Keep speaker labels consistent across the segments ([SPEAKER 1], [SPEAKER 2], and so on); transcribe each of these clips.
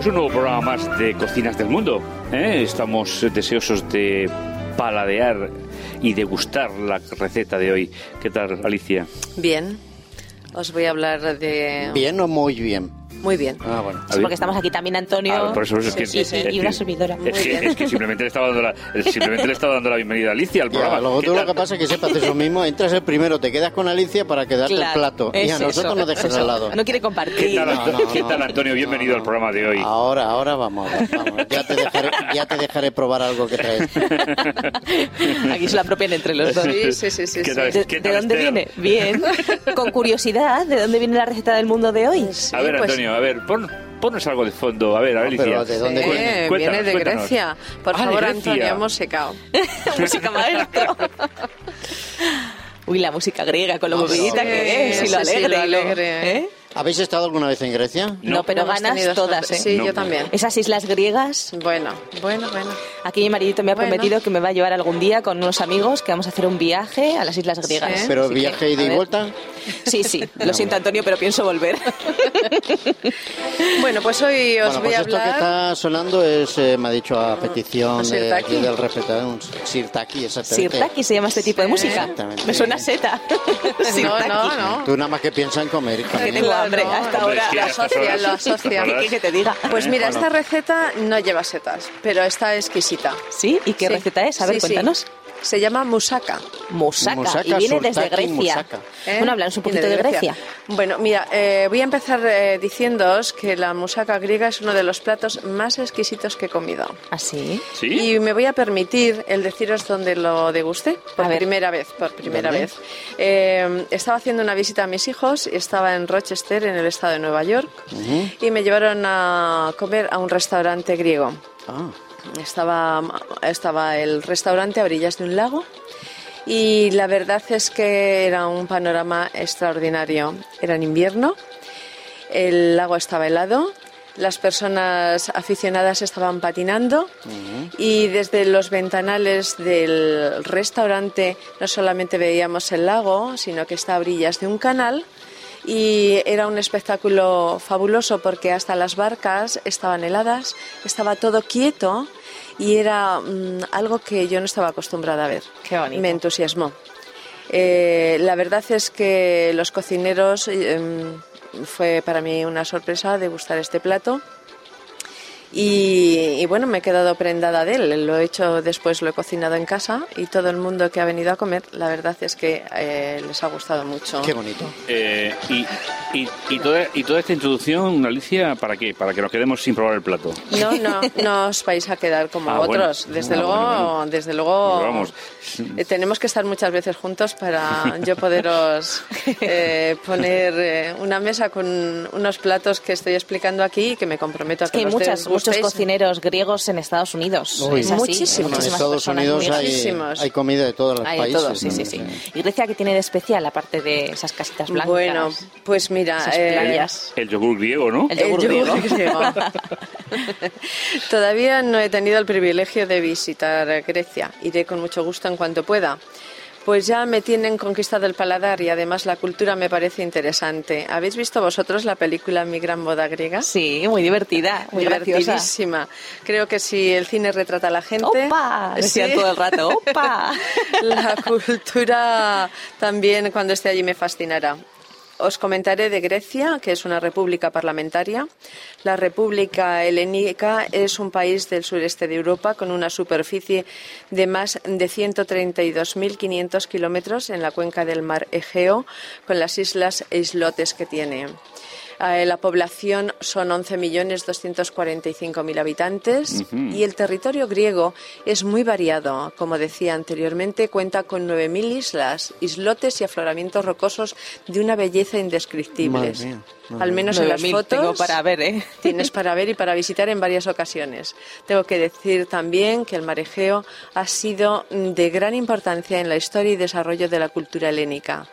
[SPEAKER 1] Pues un nuevo programa más de Cocinas del Mundo. ¿eh? Estamos deseosos de paladear y degustar la receta de hoy. ¿Qué tal, Alicia?
[SPEAKER 2] Bien. Os voy a hablar de...
[SPEAKER 3] ¿Bien o muy bien?
[SPEAKER 2] Muy bien.
[SPEAKER 3] Ah, bueno.
[SPEAKER 4] Sí, porque estamos aquí también Antonio
[SPEAKER 1] Ah, por eso es que-
[SPEAKER 4] y,
[SPEAKER 1] es
[SPEAKER 4] y una servidora.
[SPEAKER 1] Es que, es que simplemente le estaba dando la, simplemente le estaba dando la bienvenida a Alicia al
[SPEAKER 3] Ya,
[SPEAKER 1] programa.
[SPEAKER 3] luego
[SPEAKER 1] ¿Qué
[SPEAKER 3] tú lo que pasa es que sepas eso mismo, entras el primero, te quedas con Alicia para quedarte
[SPEAKER 4] Claro,
[SPEAKER 3] el plato. Y a nosotros
[SPEAKER 4] eso,
[SPEAKER 3] nos dejas
[SPEAKER 4] eso.
[SPEAKER 3] al lado.
[SPEAKER 4] No quiere
[SPEAKER 1] ¿Qué
[SPEAKER 4] compartir.
[SPEAKER 1] tal,
[SPEAKER 3] No, no,
[SPEAKER 1] ¿Qué tal, Antonio? Bienvenido
[SPEAKER 3] No,
[SPEAKER 1] al programa de hoy.
[SPEAKER 3] Ahora, ahora vamos, vamos. Ya te dejaré, ya te dejaré probar algo que traes.
[SPEAKER 4] Aquí se la apropian entre los dos.
[SPEAKER 2] Sí, sí, sí, sí,
[SPEAKER 1] ¿Qué
[SPEAKER 2] sí.
[SPEAKER 1] tal?
[SPEAKER 4] ¿De,
[SPEAKER 1] ¿Qué
[SPEAKER 4] de
[SPEAKER 1] tal,
[SPEAKER 4] dónde
[SPEAKER 1] Esther?
[SPEAKER 4] viene? Bien. Con curiosidad, ¿de dónde viene la receta del mundo de hoy?
[SPEAKER 2] Sí,
[SPEAKER 1] A ver,
[SPEAKER 2] pues,
[SPEAKER 1] Antonio, a ver, pon, ponnos algo de fondo. A ver, a ver,
[SPEAKER 3] No, pero
[SPEAKER 1] Alicia.
[SPEAKER 3] ¿de dónde
[SPEAKER 2] sí,
[SPEAKER 3] viene?
[SPEAKER 1] Cuéntanos,
[SPEAKER 2] viene de
[SPEAKER 1] cuéntanos.
[SPEAKER 2] Grecia. Por
[SPEAKER 1] Ah,
[SPEAKER 2] favor,
[SPEAKER 1] Grecia.
[SPEAKER 2] Antonio, hemos secado.
[SPEAKER 4] música maestro. Uy, la música griega, con lo
[SPEAKER 3] Sí,
[SPEAKER 4] movidita que es, y lo
[SPEAKER 2] sí, sí,
[SPEAKER 4] alegre.
[SPEAKER 2] lo
[SPEAKER 4] y lo-
[SPEAKER 2] alegre.
[SPEAKER 4] ¿eh?
[SPEAKER 3] ¿Habéis estado alguna vez en Grecia?
[SPEAKER 4] No,
[SPEAKER 1] No.
[SPEAKER 4] pero ganas todas,
[SPEAKER 2] suerte.
[SPEAKER 4] ¿eh?
[SPEAKER 2] Sí,
[SPEAKER 1] No.
[SPEAKER 2] yo también.
[SPEAKER 4] Esas islas griegas.
[SPEAKER 2] Bueno, bueno, bueno.
[SPEAKER 4] Aquí mi maridito me ha
[SPEAKER 2] Bueno.
[SPEAKER 4] prometido que me va a llevar algún día con unos amigos que vamos a hacer un viaje a las islas griegas.
[SPEAKER 2] Sí.
[SPEAKER 3] ¿Pero
[SPEAKER 4] Así que,
[SPEAKER 3] viaje ida y
[SPEAKER 4] ver.
[SPEAKER 3] vuelta?
[SPEAKER 4] Sí, sí. Lo siento, Antonio, pero pienso volver.
[SPEAKER 2] Bueno, pues hoy os
[SPEAKER 3] Bueno,
[SPEAKER 2] voy
[SPEAKER 3] pues
[SPEAKER 2] a
[SPEAKER 3] esto que
[SPEAKER 2] hablar...
[SPEAKER 3] está sonando es, eh, me ha dicho a petición
[SPEAKER 2] un
[SPEAKER 3] de,
[SPEAKER 2] sirtaki.
[SPEAKER 3] aquí del respetado, un sirtaki, exactamente.
[SPEAKER 4] Sirtaki se llama este tipo de música.
[SPEAKER 3] Exactamente.
[SPEAKER 4] Me suena a seta.
[SPEAKER 2] No, no, no.
[SPEAKER 3] Tú nada más que piensas en comer,
[SPEAKER 4] Hambre
[SPEAKER 2] Claro.
[SPEAKER 4] hasta
[SPEAKER 1] Hombre,
[SPEAKER 4] ahora.
[SPEAKER 2] Lo asocia, lo asocia.
[SPEAKER 4] ¿Qué que te diga?
[SPEAKER 2] Pues mira,
[SPEAKER 3] Bueno.
[SPEAKER 2] esta receta no lleva setas, pero está exquisita.
[SPEAKER 4] ¿Sí? ¿Y qué
[SPEAKER 2] Sí.
[SPEAKER 4] receta es? A ver,
[SPEAKER 2] Sí, sí. Se llama musaka.
[SPEAKER 4] Musaka.
[SPEAKER 3] Musaka,
[SPEAKER 4] y viene desde Grecia.
[SPEAKER 2] ¿eh?
[SPEAKER 4] Bueno, hablamos un poquito de Grecia.
[SPEAKER 2] Bueno, mira, eh, voy a empezar eh, diciéndoos que la musaka griega es uno de los platos más exquisitos que he comido.
[SPEAKER 4] ¿Ah, sí?
[SPEAKER 1] ¿Sí?
[SPEAKER 2] Y me voy a permitir el deciros dónde lo degusté por
[SPEAKER 4] A ver.
[SPEAKER 2] primera vez, por primera
[SPEAKER 3] ¿Dónde?
[SPEAKER 2] vez. Eh, estaba haciendo una visita a mis hijos, estaba en Rochester, en el estado de Nueva York, y me llevaron a comer a un restaurante griego.
[SPEAKER 3] Ah,
[SPEAKER 2] Estaba, estaba el restaurante a orillas de un lago y la verdad es que era un panorama extraordinario. Era en invierno, el lago estaba helado, las personas aficionadas estaban patinando y desde los ventanales del restaurante no solamente veíamos el lago, sino que está a orillas de un canal y era un espectáculo fabuloso porque hasta las barcas estaban heladas, estaba todo quieto y era mm, algo que yo no estaba acostumbrada a ver.
[SPEAKER 4] Qué bonito.
[SPEAKER 2] Me entusiasmó. Eh, la verdad es que los cocineros eh, fue para mí una sorpresa degustar este plato. Y, y bueno, me he quedado prendada de él. Lo he hecho después, lo he cocinado en casa y todo el mundo que ha venido a comer, la verdad es que eh, les ha gustado mucho.
[SPEAKER 3] qué bonito.
[SPEAKER 1] Eh, y, y, y toda, y toda esta introducción, Alicia, ¿para qué? Para que nos quedemos sin probar el plato.
[SPEAKER 2] No, no, no os vais a quedar como
[SPEAKER 1] Ah, bueno.
[SPEAKER 2] otros. Desde
[SPEAKER 1] Ah,
[SPEAKER 2] luego,
[SPEAKER 1] bueno, bueno.
[SPEAKER 2] desde luego,
[SPEAKER 1] vamos.
[SPEAKER 2] eh, tenemos que estar muchas veces juntos para yo poderos eh, poner eh, una mesa con unos platos que estoy explicando aquí y que me comprometo a
[SPEAKER 4] Es
[SPEAKER 2] que, los
[SPEAKER 4] muchas, muchos cocineros griegos en Estados Unidos.
[SPEAKER 3] Uy.
[SPEAKER 4] Es así.
[SPEAKER 2] Muchísimos.
[SPEAKER 3] Bueno, en
[SPEAKER 4] Muchísimas
[SPEAKER 3] Estados Unidos hay,
[SPEAKER 2] Muchísimos.
[SPEAKER 3] hay comida de todos los
[SPEAKER 4] Hay de
[SPEAKER 3] países.
[SPEAKER 4] todo, sí, sí, sí. ¿Y Grecia qué tiene de especial, aparte de esas casitas blancas?
[SPEAKER 2] Bueno, pues mira,
[SPEAKER 4] esas
[SPEAKER 2] eh.
[SPEAKER 1] El yogur griego, ¿no?
[SPEAKER 4] El yogur
[SPEAKER 2] yogur
[SPEAKER 4] griego.
[SPEAKER 2] griego. Todavía no he tenido el privilegio de visitar Grecia. Iré con mucho gusto en cuanto pueda. Pues ya me tienen conquistado el paladar y además la cultura me parece interesante. ¿Habéis visto vosotros la película Mi gran boda griega?
[SPEAKER 4] Sí, muy divertida, muy graciosa.
[SPEAKER 2] Divertidísima. Creo que si el cine retrata a la gente.
[SPEAKER 4] ¡Opa! Decían
[SPEAKER 2] Sí.
[SPEAKER 4] todo el rato, ¡opa!
[SPEAKER 2] La cultura también cuando esté allí me fascinará. Os comentaré de Grecia, que es una república parlamentaria. La República Helénica es un país del sureste de Europa con una superficie de más de 132.500 kilómetros en la cuenca del mar Egeo, con las islas e islotes que tiene. Eh, La población son 11.245.000 habitantes y el territorio griego es muy variado. Como decía anteriormente, cuenta con 9.000 islas, islotes y afloramientos rocosos de una belleza indescriptible. Al menos en las
[SPEAKER 4] 9.000
[SPEAKER 2] fotos.
[SPEAKER 4] tengo para ver, ¿eh?
[SPEAKER 2] Tienes para ver y para visitar en varias ocasiones. Tengo que decir también que el mar Egeo ha sido de gran importancia en la historia y desarrollo de la cultura helénica.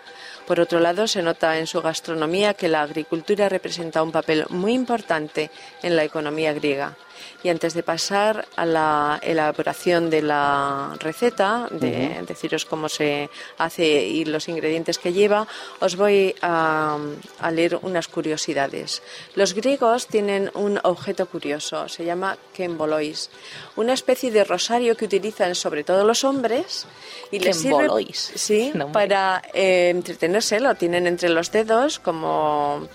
[SPEAKER 2] Por otro lado, se nota en su gastronomía que la agricultura representa un papel muy importante en la economía griega. Y antes de pasar a la elaboración de la receta, de deciros cómo se hace y los ingredientes que lleva, os voy a, a leer unas curiosidades. Los griegos tienen un objeto curioso, se llama kembolois, una especie de rosario que utilizan sobre todo los hombres y les sirve sí, para eh, entretenerse, lo tienen entre los dedos como,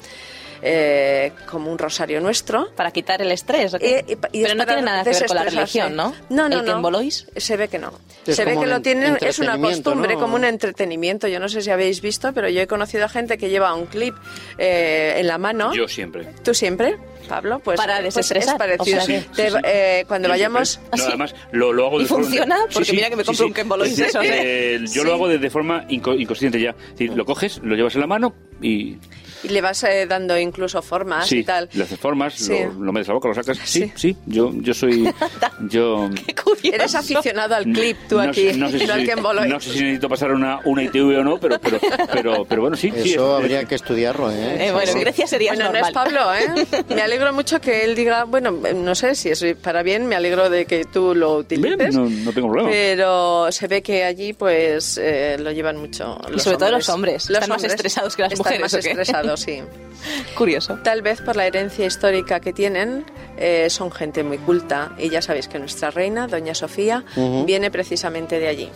[SPEAKER 2] eh, como un rosario nuestro.
[SPEAKER 4] Para quitar el estrés.
[SPEAKER 2] Eh, y y
[SPEAKER 4] Pero no tiene nada que ver con la religión, ¿no?
[SPEAKER 2] No, no,
[SPEAKER 4] ¿El
[SPEAKER 2] no. Se ve que no.
[SPEAKER 3] Es
[SPEAKER 2] Se ve que lo tienen, es una costumbre,
[SPEAKER 3] ¿no?
[SPEAKER 2] como un entretenimiento. Yo no sé si habéis visto, pero yo he conocido a gente que lleva un clip eh, en la mano.
[SPEAKER 1] Yo siempre.
[SPEAKER 2] ¿Tú siempre, Pablo? Pues,
[SPEAKER 4] Para
[SPEAKER 2] pues
[SPEAKER 4] desestresar,
[SPEAKER 2] es parecido.
[SPEAKER 4] o sea
[SPEAKER 1] que-
[SPEAKER 2] Te-
[SPEAKER 1] Sí, sí.
[SPEAKER 2] eh, cuando vayamos...
[SPEAKER 1] No, además, lo, lo hago
[SPEAKER 4] ¿Y
[SPEAKER 1] de forma-
[SPEAKER 4] funciona? Porque
[SPEAKER 1] sí,
[SPEAKER 4] mira que me compro
[SPEAKER 1] sí.
[SPEAKER 4] un de esos,
[SPEAKER 1] eh, Yo lo hago de, de forma inco- inconsciente ya. Es decir, lo coges, lo llevas en la mano y
[SPEAKER 2] Y le vas eh, dando incluso formas
[SPEAKER 1] sí,
[SPEAKER 2] y tal.
[SPEAKER 1] le haces formas,
[SPEAKER 2] Sí.
[SPEAKER 1] lo, lo metes a la boca, lo sacas. Sí,
[SPEAKER 2] Sí.
[SPEAKER 1] sí, yo, yo soy... yo
[SPEAKER 4] Qué curioso.
[SPEAKER 2] Eres aficionado al clip, tú
[SPEAKER 1] no,
[SPEAKER 2] aquí,
[SPEAKER 1] sé- no sé si,
[SPEAKER 2] no al Kembolois.
[SPEAKER 1] no sé si necesito pasar una, una ITV o no, pero, pero, pero, pero bueno, sí. sí,
[SPEAKER 3] Eso
[SPEAKER 1] es-
[SPEAKER 3] habría que estudiarlo, ¿eh?
[SPEAKER 4] Eh, bueno, en
[SPEAKER 3] Sí.
[SPEAKER 4] Grecia sería
[SPEAKER 2] Bueno, no
[SPEAKER 4] normal.
[SPEAKER 2] es Pablo, ¿eh? Me alegro mucho que él diga, bueno, no sé si es para bien, me alegro de que tú lo utilices.
[SPEAKER 1] Bien, no, no tengo problema.
[SPEAKER 2] Pero se ve que allí, pues, eh, lo llevan mucho.
[SPEAKER 4] Y
[SPEAKER 2] los
[SPEAKER 4] sobre todo los hombres.
[SPEAKER 2] Los
[SPEAKER 4] Están más
[SPEAKER 2] hombres
[SPEAKER 4] estresados que las
[SPEAKER 2] están más estresados, sí.
[SPEAKER 4] Curioso.
[SPEAKER 2] Tal vez por la herencia histórica que tienen, eh, son gente muy culta. Y ya sabéis que nuestra reina, Doña Sofía, viene precisamente de allí.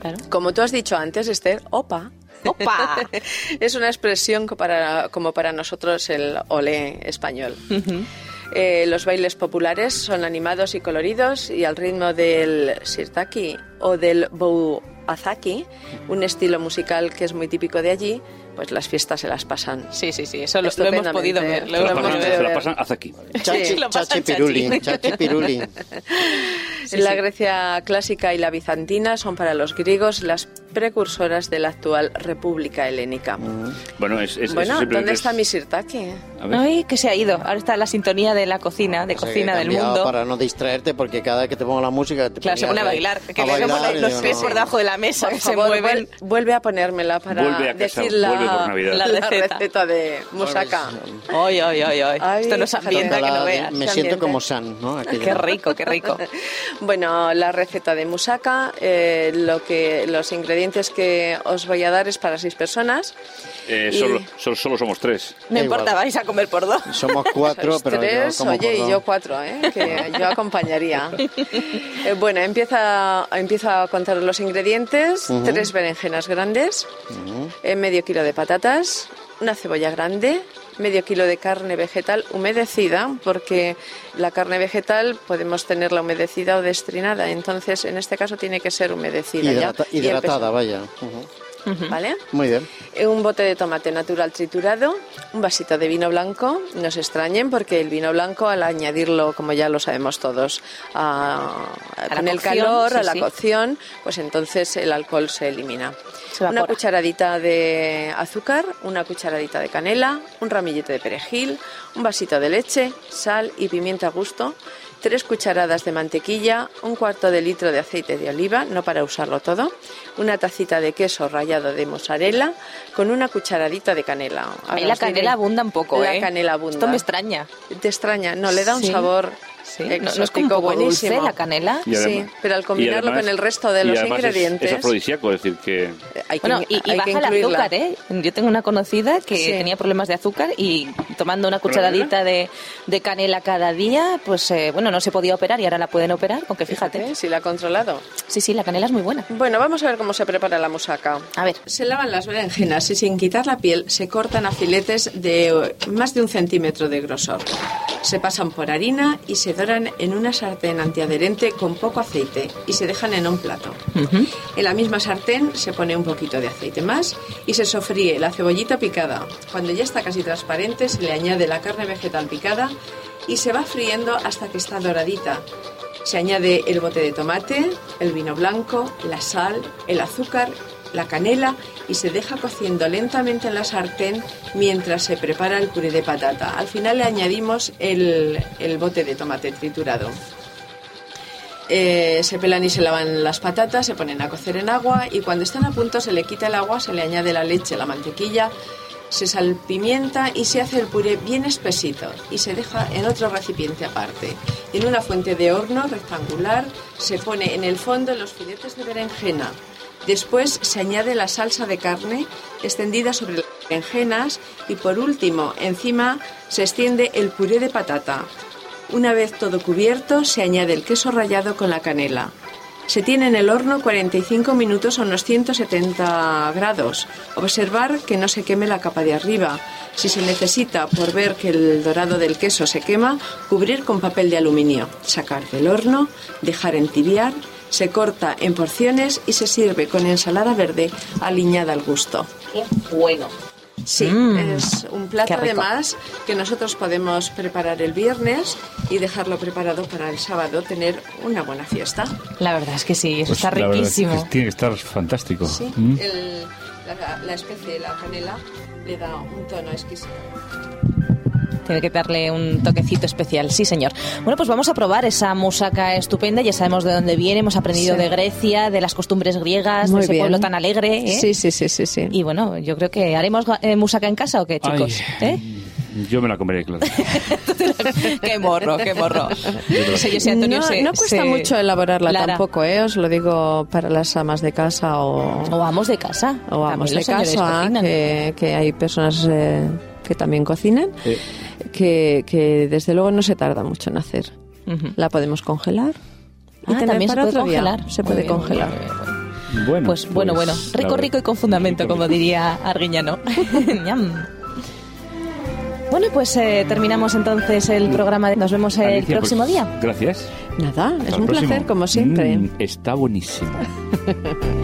[SPEAKER 4] Claro.
[SPEAKER 2] Como tú has dicho antes, Esther, opa.
[SPEAKER 4] ¡Opa!
[SPEAKER 2] es una expresión para- como para nosotros el olé español. Eh, los bailes populares son animados y coloridos y al ritmo del sirtaki o del bouazaki, un estilo musical que es muy típico de allí, pues las fiestas se las pasan.
[SPEAKER 4] Sí, sí, sí, eso lo, lo hemos podido ver. Lo
[SPEAKER 1] Se la
[SPEAKER 4] hemos
[SPEAKER 1] pasan, se la
[SPEAKER 2] ver.
[SPEAKER 1] pasan.
[SPEAKER 3] Chachi,
[SPEAKER 4] Sí, pasan
[SPEAKER 3] chachi
[SPEAKER 4] chachi.
[SPEAKER 3] piruli, chachi piruli.
[SPEAKER 2] la Grecia clásica y la bizantina son para los griegos las precursoras de la actual República Helénica.
[SPEAKER 1] Bueno, es, es,
[SPEAKER 2] Bueno,
[SPEAKER 1] eso
[SPEAKER 2] ¿dónde
[SPEAKER 1] es-
[SPEAKER 2] está mi sirtaki?
[SPEAKER 1] A ver.
[SPEAKER 4] Ay, que se ha ido. Ahora está la sintonía de la cocina, de
[SPEAKER 3] O sea, que
[SPEAKER 4] cocina del mundo.
[SPEAKER 3] Para no distraerte, porque cada vez que te pongo la música. Te
[SPEAKER 4] Claro, se pone a bailar. Que
[SPEAKER 3] a bailar
[SPEAKER 4] los
[SPEAKER 3] digo,
[SPEAKER 4] pies
[SPEAKER 3] no.
[SPEAKER 4] por debajo de la mesa,
[SPEAKER 2] Por
[SPEAKER 4] que
[SPEAKER 2] favor,
[SPEAKER 4] se mueven.
[SPEAKER 2] vuel- vuelve a ponérmela para
[SPEAKER 1] Vuelve a casa,
[SPEAKER 2] decir la,
[SPEAKER 1] vuelve por Navidad.
[SPEAKER 4] La
[SPEAKER 2] la
[SPEAKER 4] receta.
[SPEAKER 2] receta de Musaka.
[SPEAKER 4] Ay, ay, ay, ay.
[SPEAKER 2] Ay,
[SPEAKER 4] Esto nos
[SPEAKER 2] fíjate.
[SPEAKER 4] ambienta que
[SPEAKER 3] La
[SPEAKER 4] no veas.
[SPEAKER 3] me siento como San, ¿no? Aquello.
[SPEAKER 4] Qué rico, qué rico.
[SPEAKER 2] Bueno, la receta de Musaka, eh, lo que, los ingredientes que os voy a dar es para seis personas.
[SPEAKER 1] Eh,
[SPEAKER 2] Y-
[SPEAKER 1] solo, solo, solo somos tres.
[SPEAKER 4] No
[SPEAKER 3] Da
[SPEAKER 4] importa,
[SPEAKER 3] igual.
[SPEAKER 4] vais a comer por dos.
[SPEAKER 3] Somos cuatro,
[SPEAKER 2] Sois
[SPEAKER 3] pero
[SPEAKER 2] tres,
[SPEAKER 3] yo como
[SPEAKER 2] oye,
[SPEAKER 3] por
[SPEAKER 2] y yo cuatro, ¿eh? que yo acompañaría. Eh, bueno, empieza, empieza a contar los ingredientes. Tres berenjenas grandes, eh, medio kilo de patatas, una cebolla grande, medio kilo de carne vegetal humedecida, porque la carne vegetal podemos tenerla humedecida o destrinada, entonces en este caso tiene que ser humedecida. ya.
[SPEAKER 3] Hidrata-
[SPEAKER 2] Y
[SPEAKER 3] hidratada,
[SPEAKER 2] empezó- ¿Vale?
[SPEAKER 3] Muy bien.
[SPEAKER 2] Eh, Un bote de tomate natural triturado, un vasito de vino blanco, no se extrañen porque el vino blanco al añadirlo, como ya lo sabemos todos, a- con el
[SPEAKER 4] cocción,
[SPEAKER 2] calor,
[SPEAKER 4] sí,
[SPEAKER 2] a la
[SPEAKER 4] sí.
[SPEAKER 2] cocción, pues entonces el alcohol se elimina.
[SPEAKER 4] Se
[SPEAKER 2] una cucharadita de azúcar, una cucharadita de canela, un ramillete de perejil, un vasito de leche, sal y pimienta a gusto, tres cucharadas de mantequilla, un cuarto de litro de aceite de oliva, no para usarlo todo, una tacita de queso rallado de mozzarella con una cucharadita de canela. Ahora
[SPEAKER 4] la
[SPEAKER 2] diré-
[SPEAKER 4] canela abunda un poco,
[SPEAKER 2] La
[SPEAKER 4] ¿eh?
[SPEAKER 2] canela abunda.
[SPEAKER 4] Esto me extraña.
[SPEAKER 2] ¿Te extraña? No, le da un
[SPEAKER 4] Sí.
[SPEAKER 2] sabor
[SPEAKER 4] Sí, ¿No, no es como un
[SPEAKER 2] exótico
[SPEAKER 4] poco
[SPEAKER 2] buenísimo.
[SPEAKER 4] dulce la canela?
[SPEAKER 1] Y
[SPEAKER 2] Sí,
[SPEAKER 1] además-
[SPEAKER 2] pero al combinarlo
[SPEAKER 1] además-
[SPEAKER 2] con el resto de los
[SPEAKER 1] además es-
[SPEAKER 2] ingredientes-
[SPEAKER 1] Es, afrodisíaco, es decir, que...
[SPEAKER 2] Eh, Hay que,
[SPEAKER 4] Bueno, y, y
[SPEAKER 2] hay que
[SPEAKER 4] baja el
[SPEAKER 2] incluirla.
[SPEAKER 4] azúcar, ¿eh? Yo tengo una conocida que
[SPEAKER 2] Sí.
[SPEAKER 4] tenía problemas de azúcar y tomando una cucharadita de, de canela cada día, pues eh, bueno, no se podía operar y ahora la pueden operar, aunque fíjate.
[SPEAKER 2] Fíjate, si la ha controlado.
[SPEAKER 4] Sí, sí, la canela es muy buena.
[SPEAKER 2] Bueno, vamos a ver cómo se prepara la musaca.
[SPEAKER 4] A ver.
[SPEAKER 2] Se lavan las berenjenas y sin quitar la piel se cortan a filetes de eh, más de un centímetro de grosor. Se pasan por harina y se doran en una sartén antiadherente con poco aceite y se dejan en un plato. En la misma sartén se pone un poquito de aceite más y se sofríe la cebollita picada. Cuando ya está casi transparente se le añade la carne vegetal picada y se va friendo hasta que está doradita. Se añade el bote de tomate, el vino blanco, la sal, el azúcar, la canela y se deja cociendo lentamente en la sartén mientras se prepara el puré de patata. Al final le añadimos el, el bote de tomate triturado. Eh, se pelan y se lavan las patatas, se ponen a cocer en agua y cuando están a punto se le quita el agua, se le añade la leche, la mantequilla, se salpimienta y se hace el puré bien espesito y se deja en otro recipiente aparte. En una fuente de horno rectangular se pone en el fondo los filetes de berenjena. Después se añade la salsa de carne extendida sobre las berenjenas y por último encima se extiende el puré de patata. Una vez todo cubierto se añade el queso rallado con la canela. Se tiene en el horno 45 minutos a unos 170 grados. Observar que no se queme la capa de arriba. Si se necesita, por ver que el dorado del queso se quema, cubrir con papel de aluminio. Sacar del horno, dejar entibiar, se corta en porciones y se sirve con ensalada verde aliñada al gusto.
[SPEAKER 4] Qué bueno.
[SPEAKER 2] Sí,
[SPEAKER 4] Mm,
[SPEAKER 2] es un plato además que nosotros podemos preparar el viernes y dejarlo preparado para el sábado tener una buena fiesta.
[SPEAKER 4] La verdad es que sí, eso
[SPEAKER 1] Pues
[SPEAKER 4] está
[SPEAKER 1] la verdad es que
[SPEAKER 4] riquísimo.
[SPEAKER 1] tiene que estar fantástico.
[SPEAKER 2] Sí,
[SPEAKER 1] Mm.
[SPEAKER 2] el- la, la especie, la canela, le da un tono exquisito.
[SPEAKER 4] Tiene que darle un toquecito especial, sí, señor. Bueno, pues vamos a probar esa musaca estupenda. Ya sabemos de dónde viene, hemos aprendido
[SPEAKER 2] Sí.
[SPEAKER 4] de Grecia, de las costumbres griegas,
[SPEAKER 2] Muy
[SPEAKER 4] de ese
[SPEAKER 2] bien.
[SPEAKER 4] pueblo tan alegre. ¿eh?
[SPEAKER 2] Sí, sí, sí, sí, sí.
[SPEAKER 4] Y bueno, yo creo que haremos eh, musaca en casa o qué, chicos.
[SPEAKER 1] Ay,
[SPEAKER 4] ¿Eh?
[SPEAKER 1] Yo me la comeré, claro.
[SPEAKER 4] qué morro, qué morro. No sé yo si Antonio
[SPEAKER 2] no,
[SPEAKER 4] se-
[SPEAKER 2] no cuesta
[SPEAKER 4] se-
[SPEAKER 2] mucho elaborarla
[SPEAKER 4] Lara.
[SPEAKER 2] tampoco, ¿eh? Os lo digo para las amas de casa o,
[SPEAKER 4] O amos de casa.
[SPEAKER 2] o amos
[SPEAKER 4] También
[SPEAKER 2] de casa, que hay personas eh, que también cocinan,
[SPEAKER 1] Eh,
[SPEAKER 2] que, que desde luego no se tarda mucho en hacer. La podemos congelar. y
[SPEAKER 4] Ah, también se puede
[SPEAKER 2] día.
[SPEAKER 4] congelar.
[SPEAKER 2] Se
[SPEAKER 4] Muy
[SPEAKER 2] puede
[SPEAKER 4] bien, muy
[SPEAKER 2] congelar.
[SPEAKER 4] bien, muy bien.
[SPEAKER 1] bueno,
[SPEAKER 4] Pues bueno, bueno. Rico, rico y con fundamento,
[SPEAKER 1] rico,
[SPEAKER 4] como diría Arguiñano. Bueno, pues eh, terminamos entonces el programa. Nos vemos el
[SPEAKER 1] Alicia,
[SPEAKER 4] próximo
[SPEAKER 1] pues,
[SPEAKER 4] día.
[SPEAKER 1] Gracias.
[SPEAKER 2] Nada,
[SPEAKER 1] Hasta
[SPEAKER 2] es un
[SPEAKER 1] próximo.
[SPEAKER 2] placer, como siempre.
[SPEAKER 1] Mm, está buenísimo.